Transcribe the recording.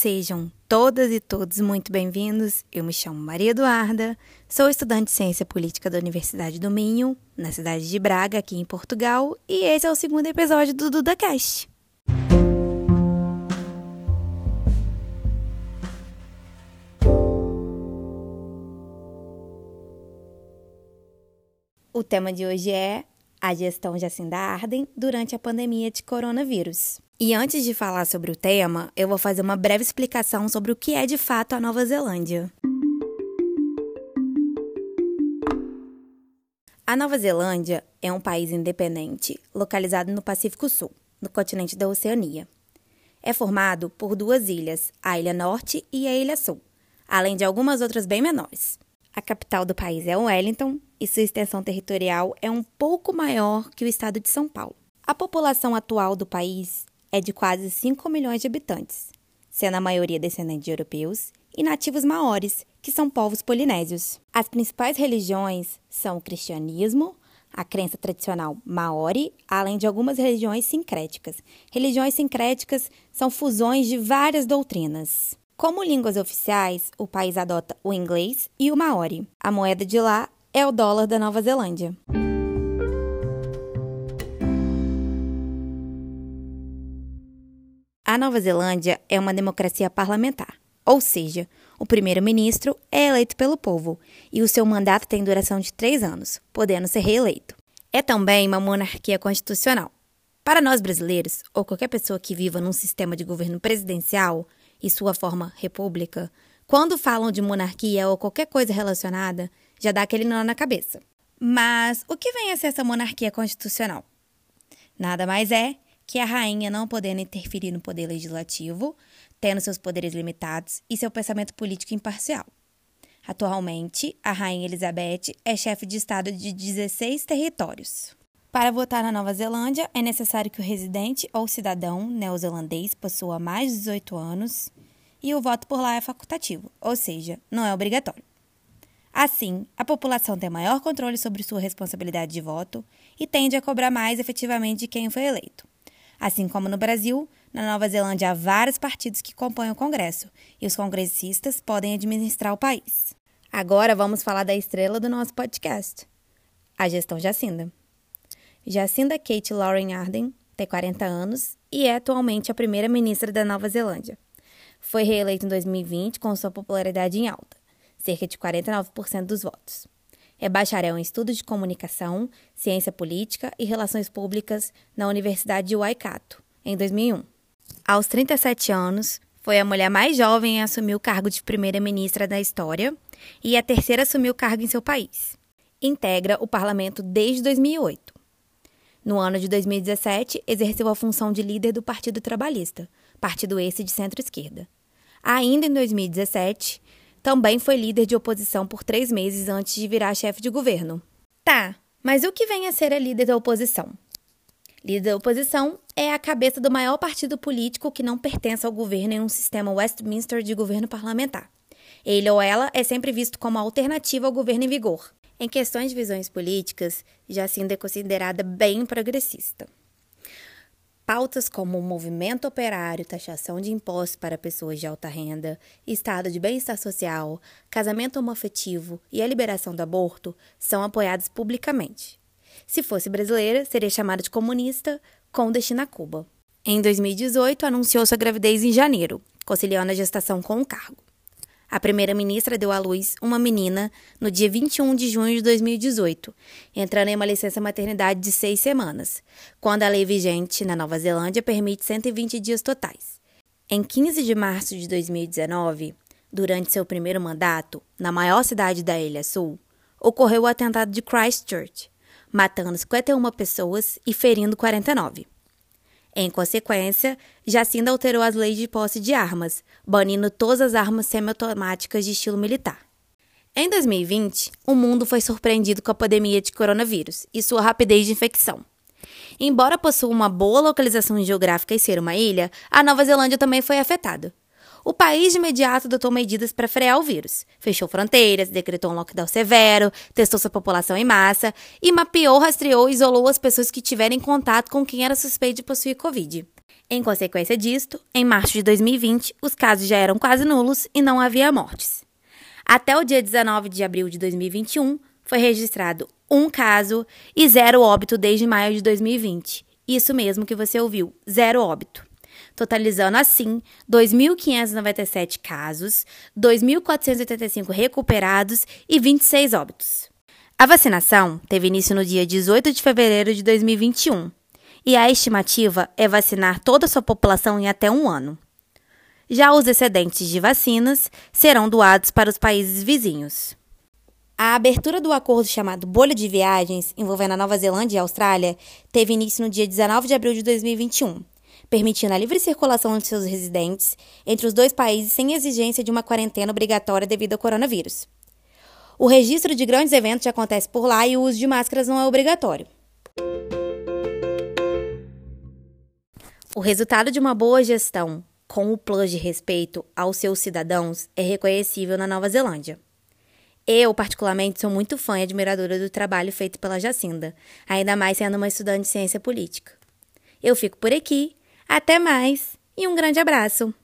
Sejam todas e todos muito bem-vindos. Eu me chamo Maria Eduarda, sou estudante de Ciência Política da Universidade do Minho, na cidade de Braga, aqui em Portugal, e esse é o segundo episódio do DudaCast. O tema de hoje é a gestão Jacinda Arden durante a pandemia de coronavírus. E antes de falar sobre o tema, eu vou fazer uma breve explicação sobre o que é de fato a Nova Zelândia. A Nova Zelândia é um país independente localizado no Pacífico Sul, no continente da Oceania. É formado por duas ilhas, a Ilha Norte e a Ilha Sul, além de algumas outras bem menores. A capital do país é Wellington e sua extensão territorial é um pouco maior que o estado de São Paulo. A população atual do país é de quase 5 milhões de habitantes, sendo a maioria descendentes de europeus e nativos maores, que são povos polinésios. As principais religiões são o cristianismo, a crença tradicional maori, além de algumas religiões sincréticas. Religiões sincréticas são fusões de várias doutrinas. Como línguas oficiais, o país adota o inglês e o maori. A moeda de lá é o dólar da Nova Zelândia. A Nova Zelândia é uma democracia parlamentar, ou seja, o primeiro-ministro é eleito pelo povo e o seu mandato tem duração de três anos, podendo ser reeleito. É também uma monarquia constitucional. Para nós brasileiros, ou qualquer pessoa que viva num sistema de governo presidencial e sua forma república, quando falam de monarquia ou qualquer coisa relacionada, já dá aquele nó na cabeça. Mas o que vem a ser essa monarquia constitucional? Nada mais é que a rainha não podendo interferir no poder legislativo, tendo seus poderes limitados e seu pensamento político imparcial. Atualmente, a Rainha Elizabeth é chefe de Estado de 16 territórios. Para votar na Nova Zelândia, é necessário que o residente ou cidadão neozelandês possua mais de 18 anos e o voto por lá é facultativo, ou seja, não é obrigatório. Assim, a população tem maior controle sobre sua responsabilidade de voto e tende a cobrar mais efetivamente de quem foi eleito. Assim como no Brasil, na Nova Zelândia há vários partidos que compõem o Congresso e os congressistas podem administrar o país. Agora vamos falar da estrela do nosso podcast, a gestão Jacinda. Jacinda Kate Lauren Arden tem 40 anos e é atualmente a primeira-ministra da Nova Zelândia. Foi reeleita em 2020 com sua popularidade em alta, cerca de 49% dos votos. É bacharel em Estudos de Comunicação, Ciência Política e Relações Públicas na Universidade de Waikato, em 2001. Aos 37 anos, foi a mulher mais jovem a assumir o cargo de primeira-ministra da história e a terceira a assumir o cargo em seu país. Integra o parlamento desde 2008. No ano de 2017, exerceu a função de líder do Partido Trabalhista, partido esse de centro-esquerda. Ainda em 2017, também foi líder de oposição por três meses antes de virar chefe de governo. Tá, mas o que vem a ser a líder da oposição? Líder da oposição é a cabeça do maior partido político que não pertence ao governo em um sistema Westminster de governo parlamentar. Ele ou ela é sempre visto como alternativa ao governo em vigor. Em questões de visões políticas, Jacinda é considerada bem progressista. Pautas como movimento operário, taxação de impostos para pessoas de alta renda, estado de bem-estar social, casamento homoafetivo e a liberação do aborto são apoiados publicamente. Se fosse brasileira, seria chamada de comunista com destino a Cuba. Em 2018, anunciou sua gravidez em janeiro, conciliando a gestação com o cargo. A primeira-ministra deu à luz uma menina no dia 21 de junho de 2018, entrando em uma licença maternidade de seis semanas, quando a lei vigente na Nova Zelândia permite 120 dias totais. Em 15 de março de 2019, durante seu primeiro mandato, na maior cidade da Ilha Sul, ocorreu o atentado de Christchurch, matando 51 pessoas e ferindo 49. Em consequência, Jacinda alterou as leis de posse de armas, banindo todas as armas semiautomáticas de estilo militar. Em 2020, o mundo foi surpreendido com a pandemia de coronavírus e sua rapidez de infecção. Embora possua uma boa localização geográfica e ser uma ilha, a Nova Zelândia também foi afetada. O país de imediato adotou medidas para frear o vírus. Fechou fronteiras, decretou um lockdown severo, testou sua população em massa e mapeou, rastreou e isolou as pessoas que tiverem contato com quem era suspeito de possuir Covid. Em consequência disto, em março de 2020, os casos já eram quase nulos e não havia mortes. Até o dia 19 de abril de 2021, foi registrado um caso e zero óbito desde maio de 2020. Isso mesmo que você ouviu, zero óbito totalizando assim 2.597 casos, 2.485 recuperados e 26 óbitos. A vacinação teve início no dia 18 de fevereiro de 2021 e a estimativa é vacinar toda a sua população em até um ano. Já os excedentes de vacinas serão doados para os países vizinhos. A abertura do acordo chamado Bolha de Viagens, envolvendo a Nova Zelândia e a Austrália, teve início no dia 19 de abril de 2021 permitindo a livre circulação de seus residentes entre os dois países sem exigência de uma quarentena obrigatória devido ao coronavírus. O registro de grandes eventos já acontece por lá e o uso de máscaras não é obrigatório. O resultado de uma boa gestão com o plus de respeito aos seus cidadãos é reconhecível na Nova Zelândia. Eu, particularmente, sou muito fã e admiradora do trabalho feito pela Jacinda, ainda mais sendo uma estudante de ciência política. Eu fico por aqui até mais e um grande abraço!